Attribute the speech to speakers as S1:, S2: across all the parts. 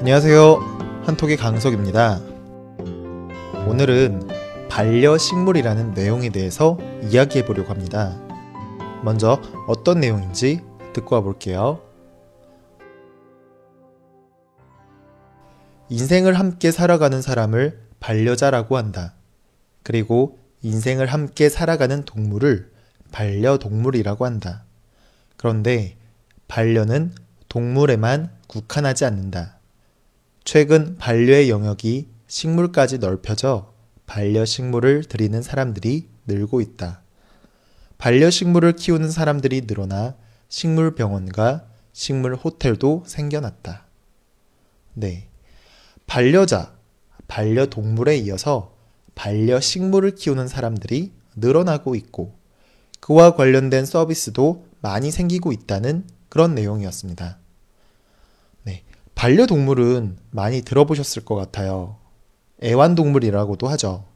S1: 안녕하세요. 한톡의 강석입니다. 오늘은 반려식물이라는 내용에 대해서 이야기해 보려고 합니다. 먼저 어떤 내용인지 듣고 와볼게요. 인생을 함께 살아가는 사람을 반려자라고 한다. 그리고 인생을 함께 살아가는 동물을 반려동물이라고 한다. 그런데 반려는 동물에만 국한하지 않는다. 최근 반려의 영역이 식물까지 넓혀져 반려식물을 들이는 사람들이 늘고 있다. 반려식물을 키우는 사람들이 늘어나 식물병원과 식물 호텔도 생겨났다. 네. 반려자, 반려동물에 이어서 반려식물을 키우는 사람들이 늘어나고 있고 그와 관련된 서비스도 많이 생기고 있다는 그런 내용이었습니다. 네. 반려동물은 많이 들어보셨을 것 같아요. 애완동물이라고도 하죠.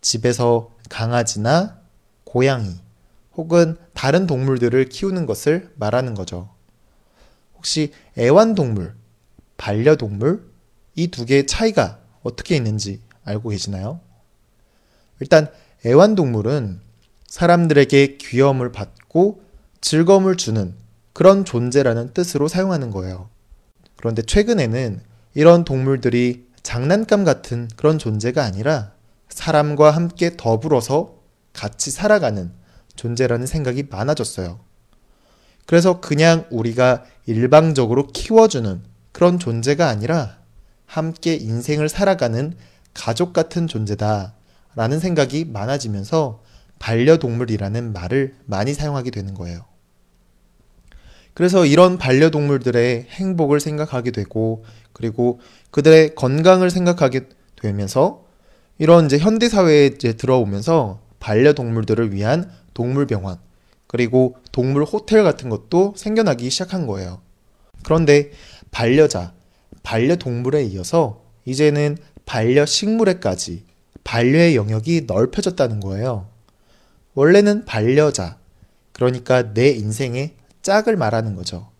S1: 집에서 강아지나 고양이 혹은 다른 동물들을 키우는 것을 말하는 거죠. 혹시 애완동물, 반려동물 이 두 개의 차이가 어떻게 있는지 알고 계시나요? 일단 애완동물은 사람들에게 귀여움을 받고 즐거움을 주는 그런 존재라는 뜻으로 사용하는 거예요. 그런데 최근에는 이런 동물들이 장난감 같은 그런 존재가 아니라 사람과 함께 더불어서 같이 살아가는 존재라는 생각이 많아졌어요. 그래서 그냥 우리가 일방적으로 키워주는 그런 존재가 아니라 함께 인생을 살아가는 가족 같은 존재다 라는 생각이 많아지면서 반려동물이라는 말을 많이 사용하게 되는 거예요. 그래서 이런 반려동물들의 행복을 생각하게 되고 그리고 그들의 건강을 생각하게 되면서 이런 이제 현대 사회에 이제 들어오면서 반려동물들을 위한 동물병원 그리고 동물 호텔 같은 것도 생겨나기 시작한 거예요. 그런데 반려자, 반려동물에 이어서 이제는 반려식물에까지 반려의 영역이 넓혀졌다는 거예요. 원래는 반려자, 그러니까 내 인생의 짝을 말하는 거죠.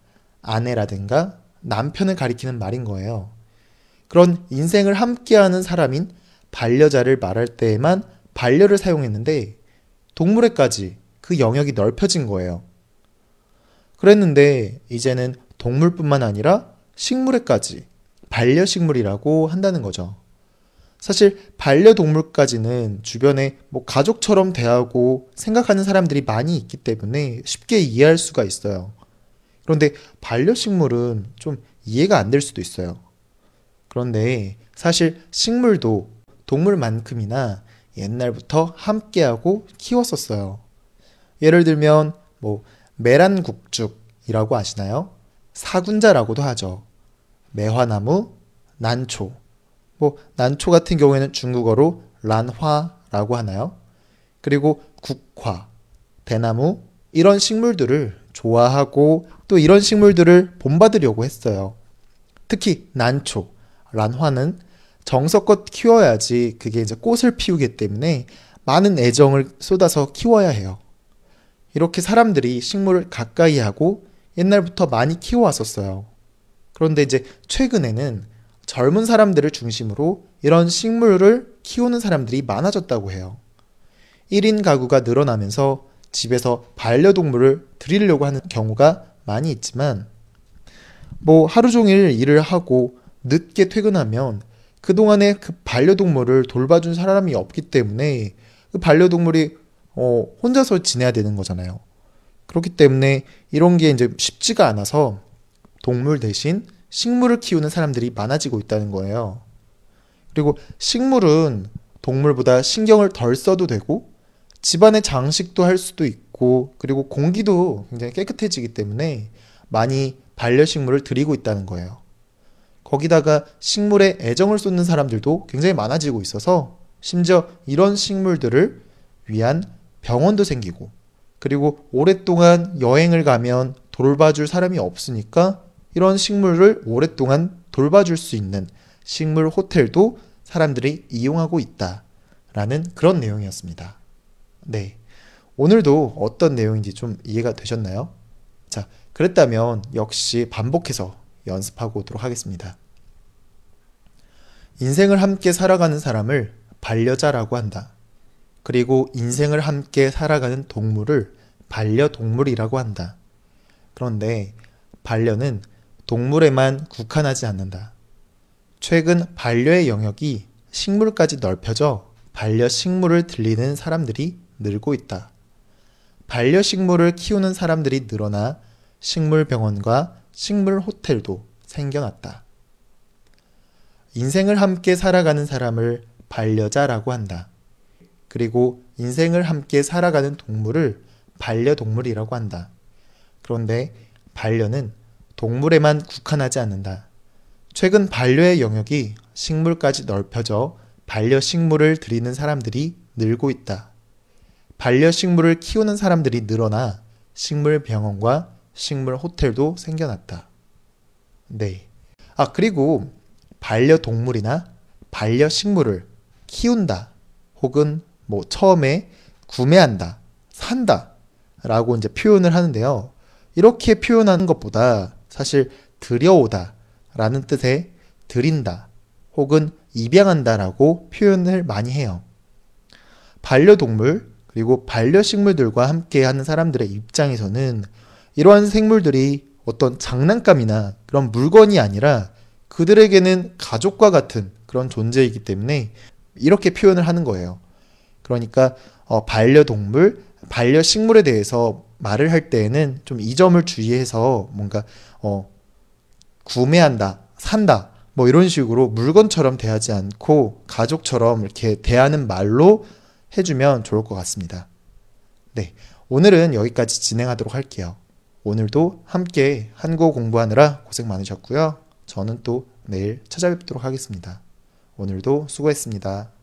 S1: 아내라든가 남편을 가리키는 말인 거예요. 그런 인생을 함께하는 사람인 반려자를 말할 때에만 반려를 사용했는데 동물에까지 그 영역이 넓혀진 거예요. 그랬는데 이제는 동물뿐만 아니라 식물에까지 반려식물이라고 한다는 거죠. 사실 반려동물까지는 주변에 뭐 가족처럼 대하고 생각하는 사람들이 많이 있기 때문에 쉽게 이해할 수가 있어요. 그런데 반려식물은 좀 이해가 안 될 수도 있어요. 그런데 사실 식물도 동물만큼이나 옛날부터 함께하고 키웠었어요. 예를 들면 뭐 메란국죽이라고 아시나요? 사군자라고도 하죠. 매화나무, 난초, 뭐 난초 같은 경우에는 중국어로 란화라고 하나요? 그리고 국화, 대나무 이런 식물들을 좋아하고 또 이런 식물들을 본받으려고 했어요. 특히 난초, 란화는 정성껏 키워야지 그게 이제 꽃을 피우기 때문에 많은 애정을 쏟아서 키워야 해요. 이렇게 사람들이 식물을 가까이 하고 옛날부터 많이 키워왔었어요. 그런데 이제 최근에는 젊은 사람들을 중심으로 이런 식물을 키우는 사람들이 많아졌다고 해요. 1인 가구가 늘어나면서 집에서 반려동물을 들이려고 하는 경우가 많이 있지만, 뭐 하루 종일 일을 하고 늦게 퇴근하면 그동안에 그 반려동물을 돌봐준 사람이 없기 때문에 그 반려동물이 어, 혼자서 지내야 되는 거잖아요. 그렇기 때문에 이런 게 이제 쉽지가 않아서 동물 대신 식물을 키우는 사람들이 많아지고 있다는 거예요. 그리고 식물은 동물보다 신경을 덜 써도 되고 집안의 장식도 할 수도 있고 그리고 공기도 굉장히 깨끗해지기 때문에 많이 반려식물을 들이고 있다는 거예요. 거기다가 식물에 애정을 쏟는 사람들도 굉장히 많아지고 있어서 심지어 이런 식물들을 위한 병원도 생기고 그리고 오랫동안 여행을 가면 돌봐줄 사람이 없으니까 이런 식물을 오랫동안 돌봐줄 수 있는 식물 호텔도 사람들이 이용하고 있다 라는 그런 내용이었습니다. 네. 오늘도 어떤 내용인지 좀 이해가 되셨나요? 자, 그랬다면 역시 반복해서 연습하고 오도록 하겠습니다. 인생을 함께 살아가는 사람을 반려자라고 한다. 그리고 인생을 함께 살아가는 동물을 반려동물이라고 한다. 그런데 반려는 동물에만 국한하지 않는다. 최근 반려의 영역이 식물까지 넓혀져 반려식물을 들리는 사람들이 늘고 있다. 반려식물을 키우는 사람들이 늘어나 식물병원과 식물호텔도 생겨났다. 인생을 함께 살아가는 사람을 반려자라고 한다. 그리고 인생을 함께 살아가는 동물을 반려동물이라고 한다. 그런데 반려는 동물에만 국한하지 않는다. 최근 반려의 영역이 식물까지 넓혀져 반려식물을 들이는 사람들이 늘고 있다. 반려식물을 키우는 사람들이 늘어나 식물병원과 식물호텔도 생겨났다. 네. 아, 그리고 반려동물이나 반려식물을 키운다. 혹은 뭐 처음에 구매한다. 산다. 라고 이제 표현을 하는데요. 이렇게 표현하는 것보다 사실 들여오다 라는 뜻의 드린다 혹은 입양한다 라고 표현을 많이 해요. 반려동물 그리고 반려식물들과 함께 하는 사람들의 입장에서는 이러한 생물들이 어떤 장난감이나 그런 물건이 아니라 그들에게는 가족과 같은 그런 존재이기 때문에 이렇게 표현을 하는 거예요. 그러니까 어, 반려동물, 반려식물에 대해서 말을 할 때에는 좀 이 점을 주의해서 뭔가 어, 구매한다, 산다, 뭐 이런 식으로 물건처럼 대하지 않고 가족처럼 이렇게 대하는 말로 해주면 좋을 것 같습니다. 네, 오늘은 여기까지 진행하도록 할게요. 오늘도 함께 한국어 공부하느라 고생 많으셨고요. 저는 또 내일 찾아뵙도록 하겠습니다. 오늘도 수고했습니다.